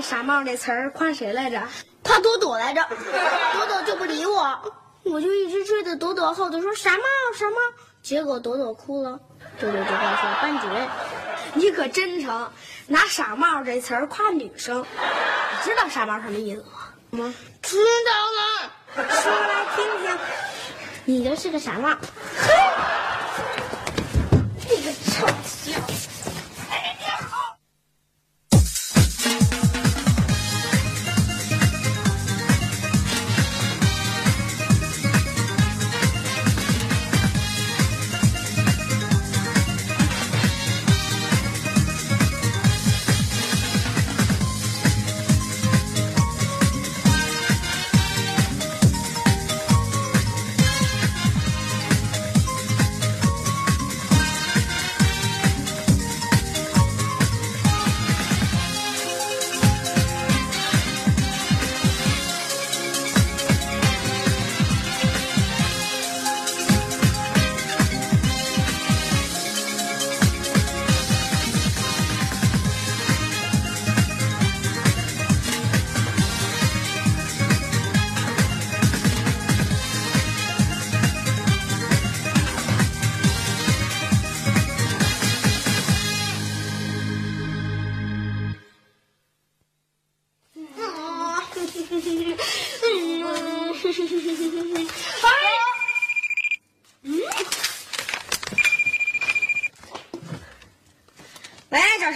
傻帽那词儿夸谁来着？夸朵朵来着，朵朵就不理我，我就一直追着朵朵后头说“傻帽，傻帽”，结果朵朵哭了，朵朵就告诉我班主任。你可真成，拿傻帽这词儿夸女生。你知道傻帽什么意思吗？吗？知道了，说来听听。你就是个傻帽。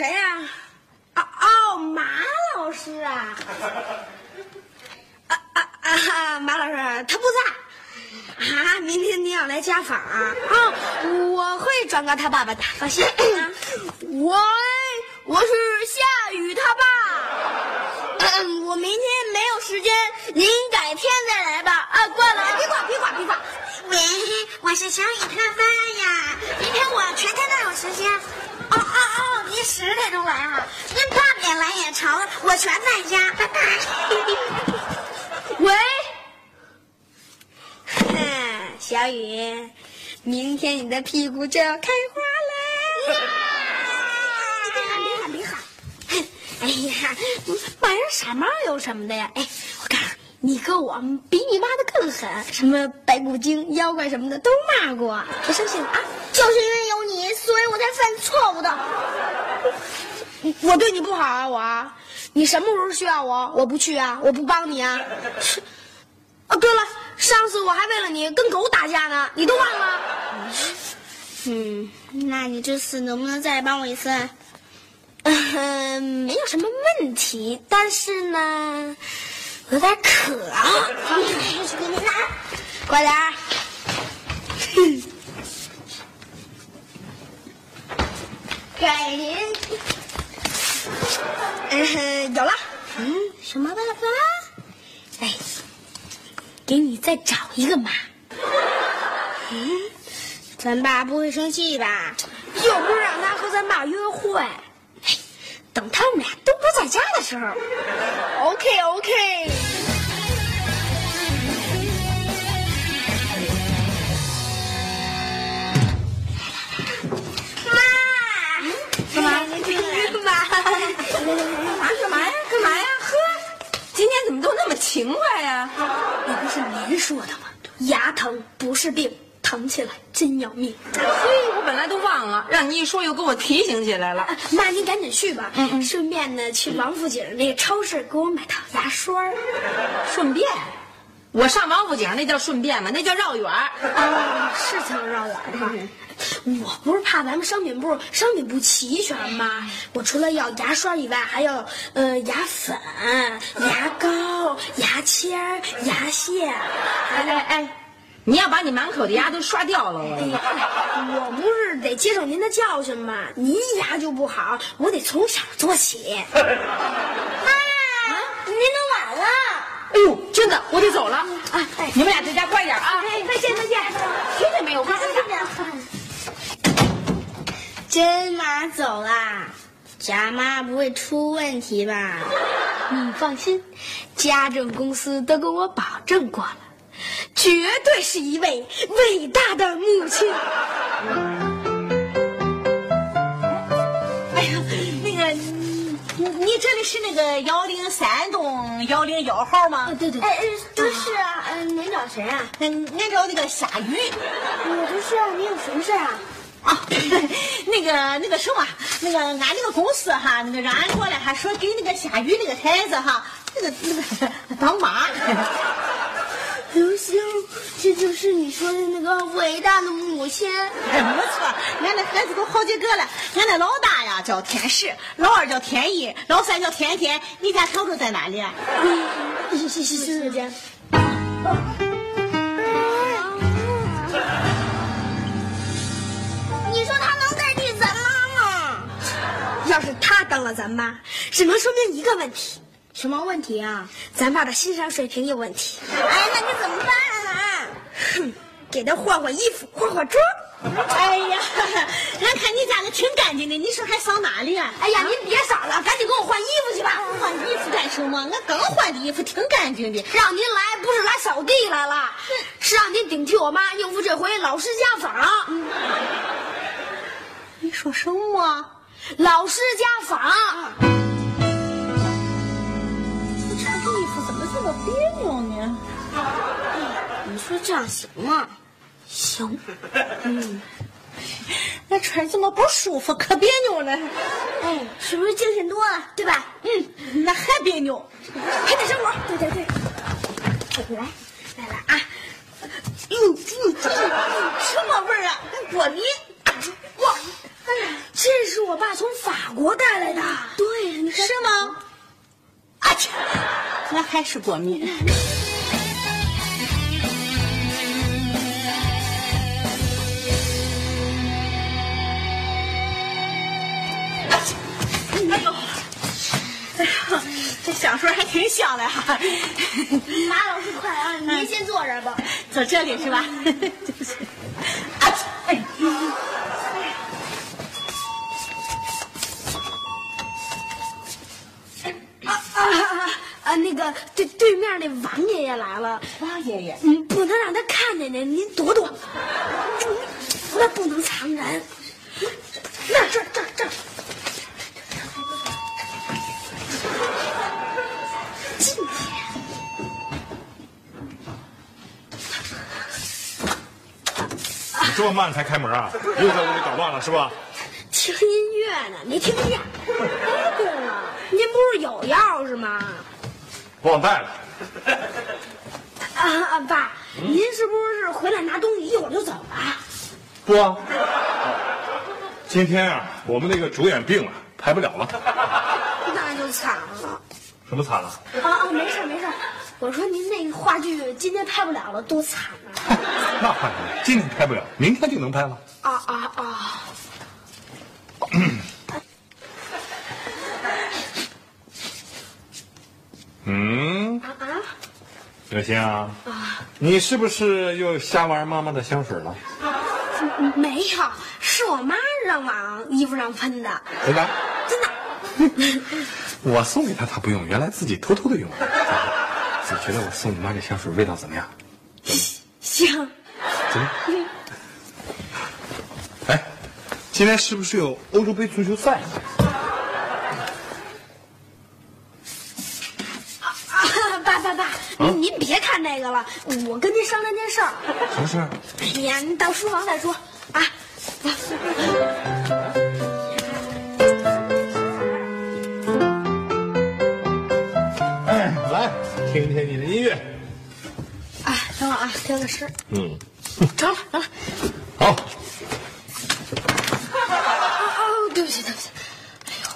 谁呀、啊？哦，马老师啊。啊啊啊！马老师他不在。啊，明天你要来家访啊？啊，我会转告他爸爸的，放心。喂，我是夏雨他爸。我明天没有时间，您改天再来吧。啊，挂了，别挂，别挂，别挂。喂，我是小雨他爸呀，明天我全天都有时间。哦您十点钟来啊？您八点来也成，我全在家。拜拜。喂，哼，小雨，明天你的屁股就要开花了。别喊，别喊，别喊。哎呀，扮人傻帽有什么的呀？哎，我告诉你，哥我比你骂的更狠，什么白骨精、妖怪什么的都骂过。别生气了啊！就是因为有你，所以我才犯错误的。我对你不好啊，我，你什么时候需要我，我不去啊，我不帮你啊。哦，对了，上次我还为了你跟狗打架呢，你都忘了？嗯，那你这次能不能再帮我一次？嗯，没有什么问题，但是呢，有点渴啊。我去给你拿。快点儿。给您。嗯，有了。嗯，什么办法？哎，给你再找一个妈。嗯，咱爸不会生气吧？又不是让他和咱爸约会。哎，等他们俩都不在家的时候。OK OK。干嘛？你听干嘛？啊，干嘛呀？干嘛呀？呵，今天怎么都那么勤快呀？那不是您说的吗？牙疼不是病，疼起来真要命。本来都忘了，让你一说又给我提醒起来了。妈，您赶紧去吧。嗯嗯。顺便呢，去王府井那个超市给我买套牙刷。顺便，我上王府井那叫顺便吗？那叫绕远儿。哦，是叫绕远哈。我不是怕咱们商品部商品不齐全吗？我除了要牙刷以外，还要呃牙粉、牙膏、牙签、牙线。哎哎哎，你要把你满口的牙都刷掉了，哎我呀，我不是得接受您的教训吗？您牙就不好，我得从小做起。啊，您都晚了。哎呦，真的，我得走了啊，哎，你们俩在家乖点啊！哎，再见再见，听见没有？乖点。真妈走啦，贾妈不会出问题吧？你放心，家政公司都跟我保证过了，绝对是一位伟大的母亲。哎呀，那个，你你这里是那个幺零三栋幺零幺号吗？对对，哎哎，不是啊，嗯，您找谁啊？嗯，俺找那个夏雨。我不是啊，你有什么事啊？啊，那个那个什么，那个俺那个公司哈，那个让俺过来，还说给那个夏雨那个孩子哈，那个那个当妈。刘星，这就是你说的那个伟大的母亲。哎，没错，俺那孩子都好几个了。俺那老大呀叫天使，老二叫天意，老三叫天天。你家小周在哪里？啊洗洗洗洗手间。你说他能代替咱妈吗？要是他当了咱妈，只能说明一个问题。什么问题啊？咱爸的欣赏水平有问题。哎，那你怎么办啊？哼，给他换换衣服，化化妆。哎呀，俺看你家的挺干净的，你说还扫哪里啊？哎呀，您别扫了，赶紧给我换衣服去吧。换衣服干什么？俺刚换的衣服挺干净的。让您来不是来扫地来了，是让您顶替我妈应付这回老师家访。你说什么？老师家访。这样行吗？行。嗯，那穿这么不舒服，可别扭了。哎，是不是精神多了，对吧？嗯，那还别扭，还得生活。对对对。来，来了啊！哟哟，这什么味儿啊？过敏！哇，哎呀，这是我爸从法国带来的。对，你看是吗？啊切，那还是过敏。哎呦，哎呀，这小说还挺小的哈。马老师，快啊！您先坐这儿吧。坐这里是吧？就是。啊切，哎。啊啊啊！啊，那个对对面那王爷爷来了，王爷爷，嗯，不能让他看见您，您躲躲。那不能藏人。那这这这。今天你这么慢才开门啊？又在屋里捣乱了是吧？听音乐呢，没听见。哎，对了，您不是有钥匙吗？忘带了。啊啊，爸，您是不是回来拿东西，一会儿就走了？不啊。今天啊，我们那个主演病了，排不了了。那就惨了。什么惨了？啊啊，没事没事。我说您那个话剧今天拍不了了，多惨啊！那话剧，今天拍不了，明天就能拍了。啊啊啊！嗯，啊啊！刘星啊，你是不是又瞎玩妈妈的香水了？没有，是我妈让往衣服上喷的。真的？真的。我送给她，她不用，原来自己偷偷的用。你觉得我送你妈这香水味道怎么样？香。怎么？哎，今天是不是有欧洲杯足球赛？啊，爸爸爸，您您别看那个了，我跟您商量件事儿。什么事儿？哎呀，你到书房再说啊。听听你的音乐。哎等会儿啊听个诗。嗯。嗯成了成了。好。对不起对不起。哎呦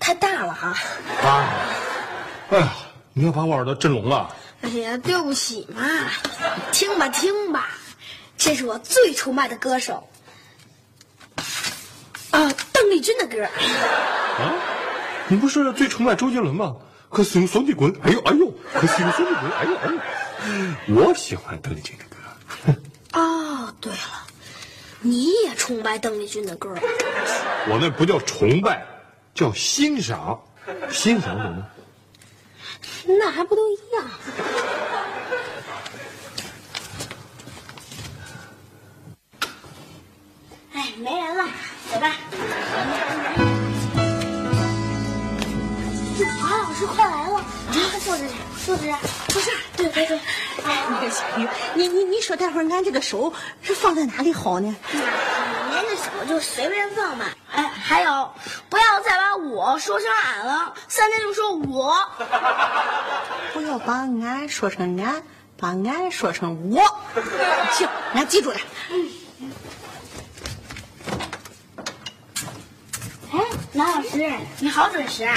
太大了啊。哎呀你要把我耳朵震聋了。哎呀对不起嘛。听吧听吧。这是我最崇拜的歌手。啊邓丽君的歌。啊？你不是最崇拜周杰伦吗？可是用手的滚，哎呦哎呦，可是用手的滚，哎呦哎呦。我喜欢邓丽君的歌。哦，对了，你也崇拜邓丽君的歌？我那不叫崇拜，叫欣赏。欣赏懂吗？那还不都一样？哎，没人了，走吧。马老师快来了，快坐这里，坐这儿，坐这儿。对对对。哎，那个小鱼，你你你说待会儿俺这个手是放在哪里好呢？您这手就随便放吧。哎，还有，不要再把我说成俺了，三天就说我。不要把俺说成俺，把俺说成我。行，俺记住了。嗯哎，马老师，你好准时。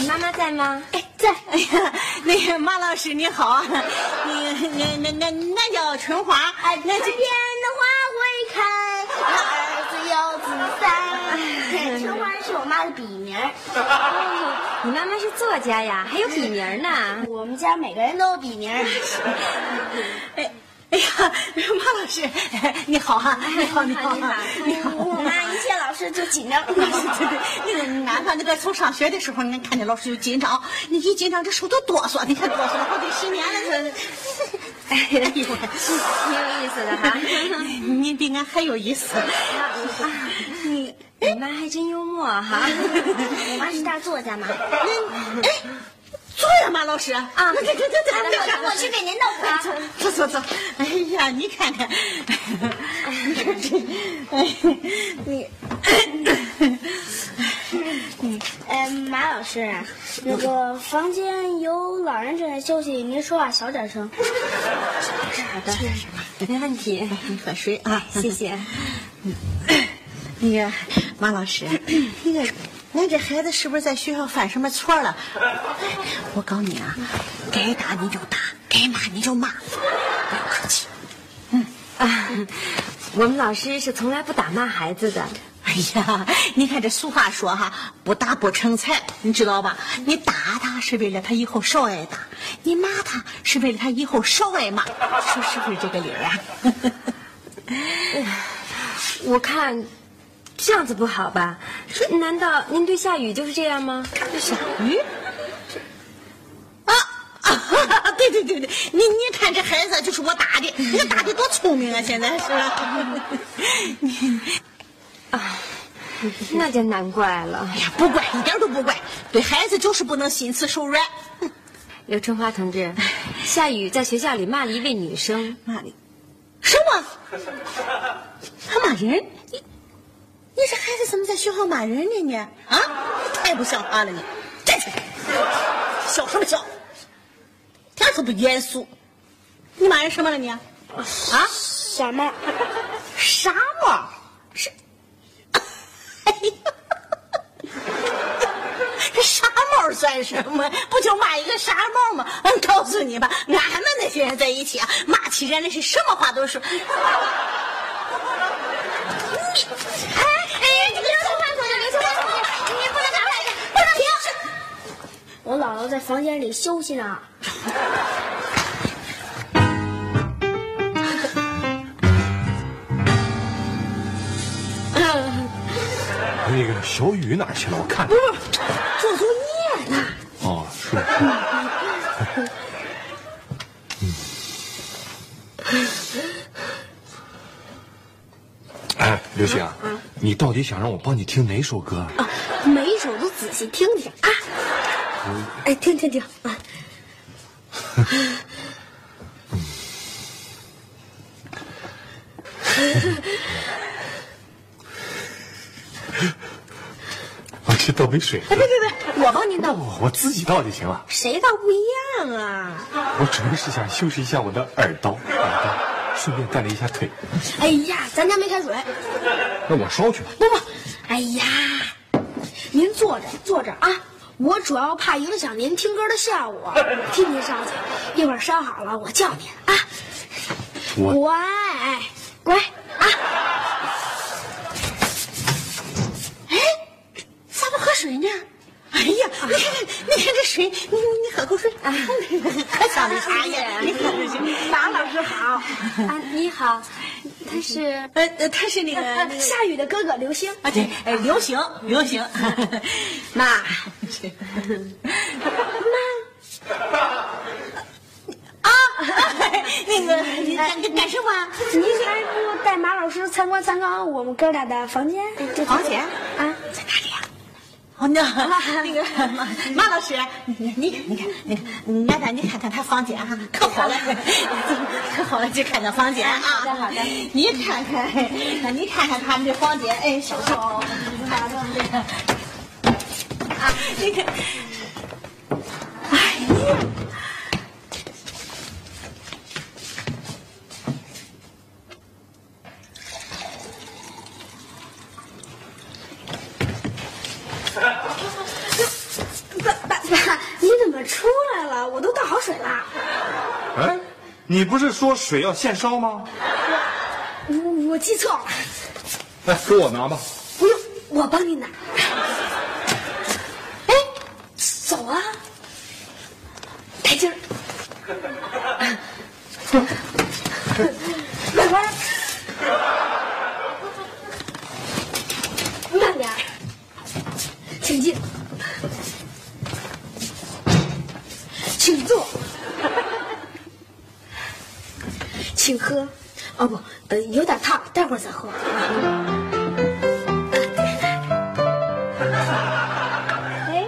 你妈妈在吗？哎，在。哎呀，那个马老师你好啊，你那那那那叫春花。哎，那这边的花会开，儿子有子三。春花是我妈的笔名。你妈妈是作家呀，还有笔名呢。我们家每个人都有笔名。哎。哎呀，马老师，你好哈！你好，你好，你好！我妈一见老师就紧张。对 对，那个俺反那个从上学的时候，俺看见老师就紧张，你一紧张这手都哆嗦，你看哆嗦了好几十年了。哎呀，挺有意思的哈！你比俺还有意思。你你妈还真幽默哈！我妈是大作家嘛。哎。坐呀，马老师啊！走走走走，我去给您倒茶。走走走。哎呀，你看看，你这，哎，你，嗯，哎，马老师，那个房间有老人正在休息，您说话小点声。好的，没问题。你喝水啊，谢谢。那个马老师，那个。俺这孩子是不是在学校犯什么错了？我告诉你啊，该打你就打，该骂你就骂，不要客气。嗯啊，我们老师是从来不打骂孩子的。哎呀，你看这俗话说哈，不打不成才，你知道吧？你打他是为了他以后少挨打，你骂他是为了他以后少挨骂，说是不是这个理儿啊？我看。这样子不好吧？难道您对夏雨就是这样吗？夏雨？啊啊！对对对对，你你看这孩子就是我打的，你打的多聪明啊！现在是吧？啊，那就难怪了。哎呀，不怪，一点都不怪。对孩子就是不能心慈手软。刘春花同志，夏雨在学校里骂了一位女生，骂的什么？他骂人？你？这孩子怎么在学校骂人呢？你啊，太不像话了！你站起来，笑什么笑？一点都不严肃。你骂人什么了你？啊，傻帽，傻帽是？哎呀，这傻帽算什么？不就骂一个傻帽吗？我告诉你吧，俺们那些人在一起啊，骂起人来是什么话都说。你。我姥姥在房间里休息呢。那个小雨哪去了？我看。不是，做作业呢。哦，是。哎，刘星啊，你到底想让我帮你听哪首歌啊？每一首都仔细听听啊。哎，停停停啊！我去倒杯水。哎，别别别，我帮您倒。我我自己倒就行了。谁倒不一样啊？我主要是想修饰一下我的耳刀，顺便锻炼一下腿。哎呀，咱家没开水。那我烧去吧。不不，哎呀。您坐着坐着啊。我主要怕影响您听歌的效果，替您烧去。一会儿烧好了，我叫您啊。我乖，乖啊。哎，咋不喝水呢？哎呀，你看看，你看这水，你你喝口水啊！可想的啥呀？你喝口水。马老师好，啊，你好，他是呃呃，他是那个那个夏雨的哥哥刘星。啊，对，哎，刘行 刘行，妈，啊，那个你干干干什么？您还不带马老师参观参观我们哥俩的房间？房间啊，在哪里那那个马马老师，你你你看，你看，俺带你看看他房间哈，可好了，可好了，就看这房间啊。好的好的，你看看，那你看看他们这房间，哎，小小，咋弄这个？啊，你看，哎呀。爸爸爸，你怎么出来了？我都倒好水了。哎，你不是说水要现烧吗？我我记错了，来，给我拿吧。不用，我帮你拿。哎，走啊，带劲儿。慢慢，慢点儿，请进，请坐，请喝。哦不，呃，有点烫，待会儿再喝。哎，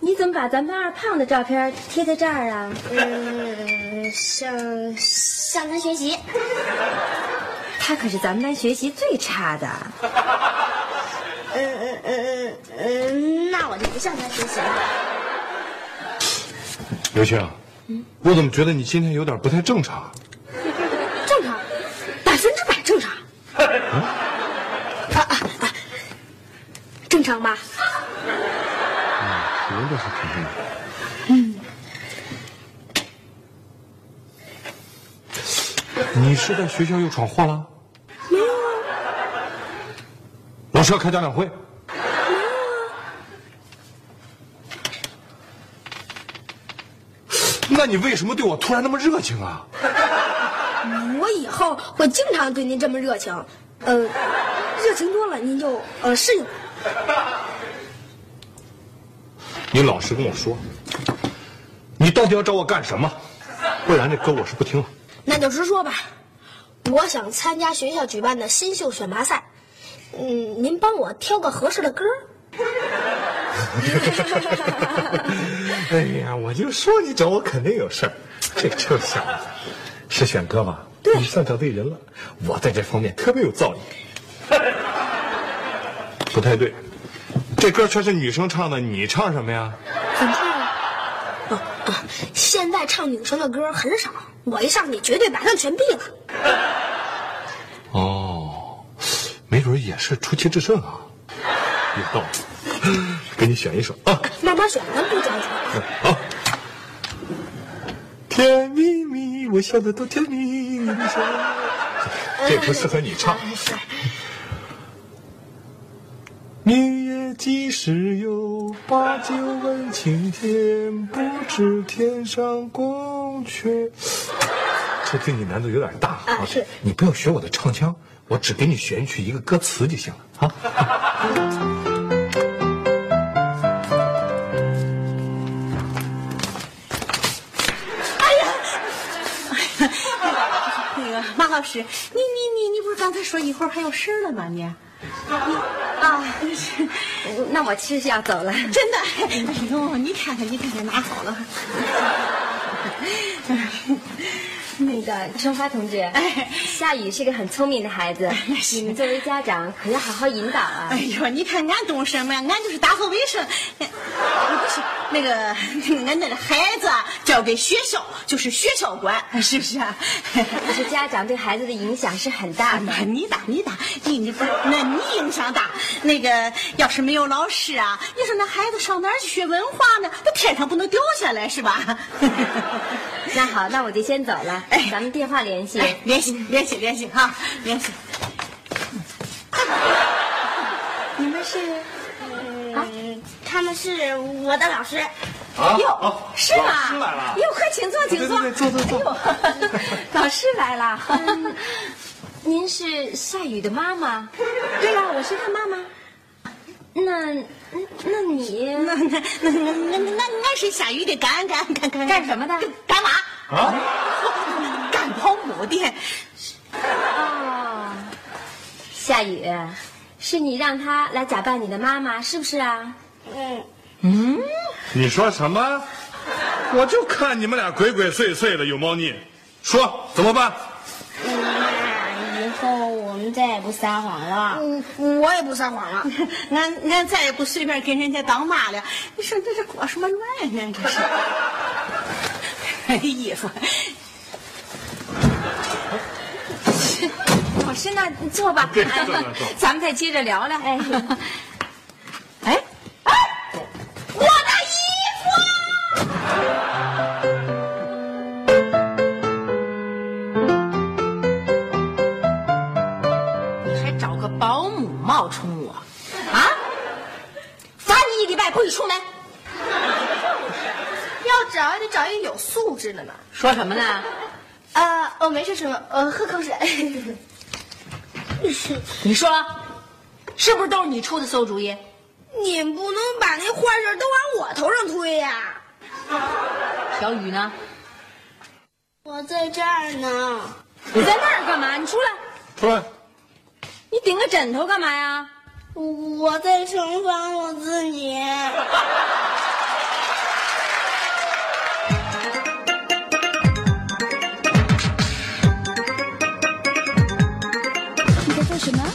你怎么把咱班二胖的照片贴在这儿啊？嗯，向向他学习。他可是咱们班学习最差的。嗯嗯嗯嗯嗯，那我就不向他学习了。刘星，我怎么觉得你今天有点不太正常？正常，百分之百正常。啊啊啊！正常吧？活的是挺正常。嗯。你是在学校又闯祸了？没有啊，老师要开家长会。没有那你为什么对我突然那么热情啊？我以后会经常对您这么热情。呃，热情多了您就呃适应。你老实跟我说，你到底要找我干什么？不然这歌我是不听了。那就直说吧，我想参加学校举办的新秀选拔赛，嗯，您帮我挑个合适的歌。哎呀，我就说你找我肯定有事儿。这臭小子，是选歌吧？对你算找对人了。我在这方面特别有造诣。不太对，这歌全是女生唱的，你唱什么呀？怎么唱啊？哦啊，现在唱女生的歌很少，我一上去绝对把他们全毙了。哦，没准也是出奇制胜啊，有道理。给你选一首啊。慢慢选，咱不着急。好。甜蜜蜜，我笑的多甜蜜。这不适合你唱。明月几时有？把酒问青天，不知天上宫阙。这对你难度有点大啊是你不要学我的唱腔，我只给你选取一个歌词就行了啊。老师，你你你你不是刚才说一会儿还有事儿了吗？你啊，那我其实要走了。真的？哎呦，你看看你看看拿好了。那个春花同志，哎夏雨是个很聪明的孩子，你们作为家长可要好好引导啊哎。呦，你看俺懂什么呀？俺就是打扫卫生。不是，那个俺那个孩子交给学校，就是学校管，是不是啊？可是家长对孩子的影响是很大的。你大你大，你你不是那你影响大。那个要是没有老师啊，你说那孩子上哪儿去学文化呢？那天上不能掉下来是吧？那好，那我就先走了。哎，咱们电话联系，联系联系联系哈，联系。你们是？嗯，他们是我的老师。啊，哟，是吗？老师来了。哟，快请坐，请坐。对对对，坐坐坐。哎呦，老师来了。您是夏雨的妈妈？对呀，我是他妈妈。那，那你那那那那那那是夏雨的干干干干干什么的？干嘛啊，干保姆的。哦，夏雨，是你让他来假扮你的妈妈，是不是啊？嗯。嗯，你说什么？我就看你们俩鬼鬼祟祟的，有猫腻。说怎么办？那以后我们再也不撒谎了。嗯，我也不撒谎了。俺俺再也不随便跟人家当妈了。你说这是过什么乱呢？这是。衣服。师，那你坐吧。坐坐坐。咱们再接着聊聊。哎。哎哎，我的衣服！你还找个保姆冒充我啊？罚你一礼拜不许出门。要找还得找一个有素质的呢。说什么呢？呃，哦，没事什么，呃，喝口水。你说，是不是都是你出的馊主意？你不能把那坏事都往我头上推呀！小雨呢？我在这儿呢。你在那儿干嘛？你出来！出来！你顶个枕头干嘛呀？我在惩罚我自己。什么？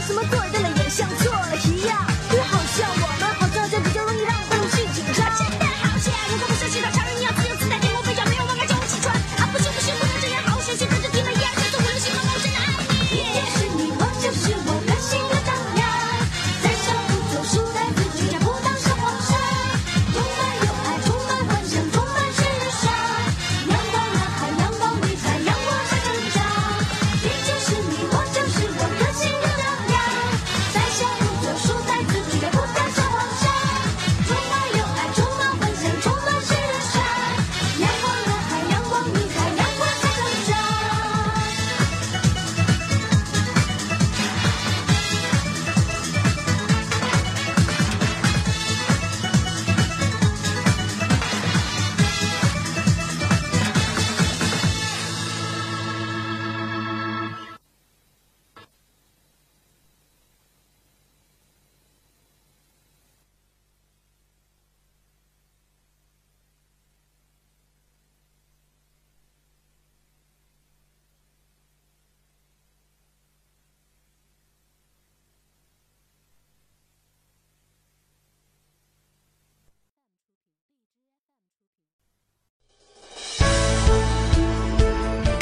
什么做对了也像错了一样。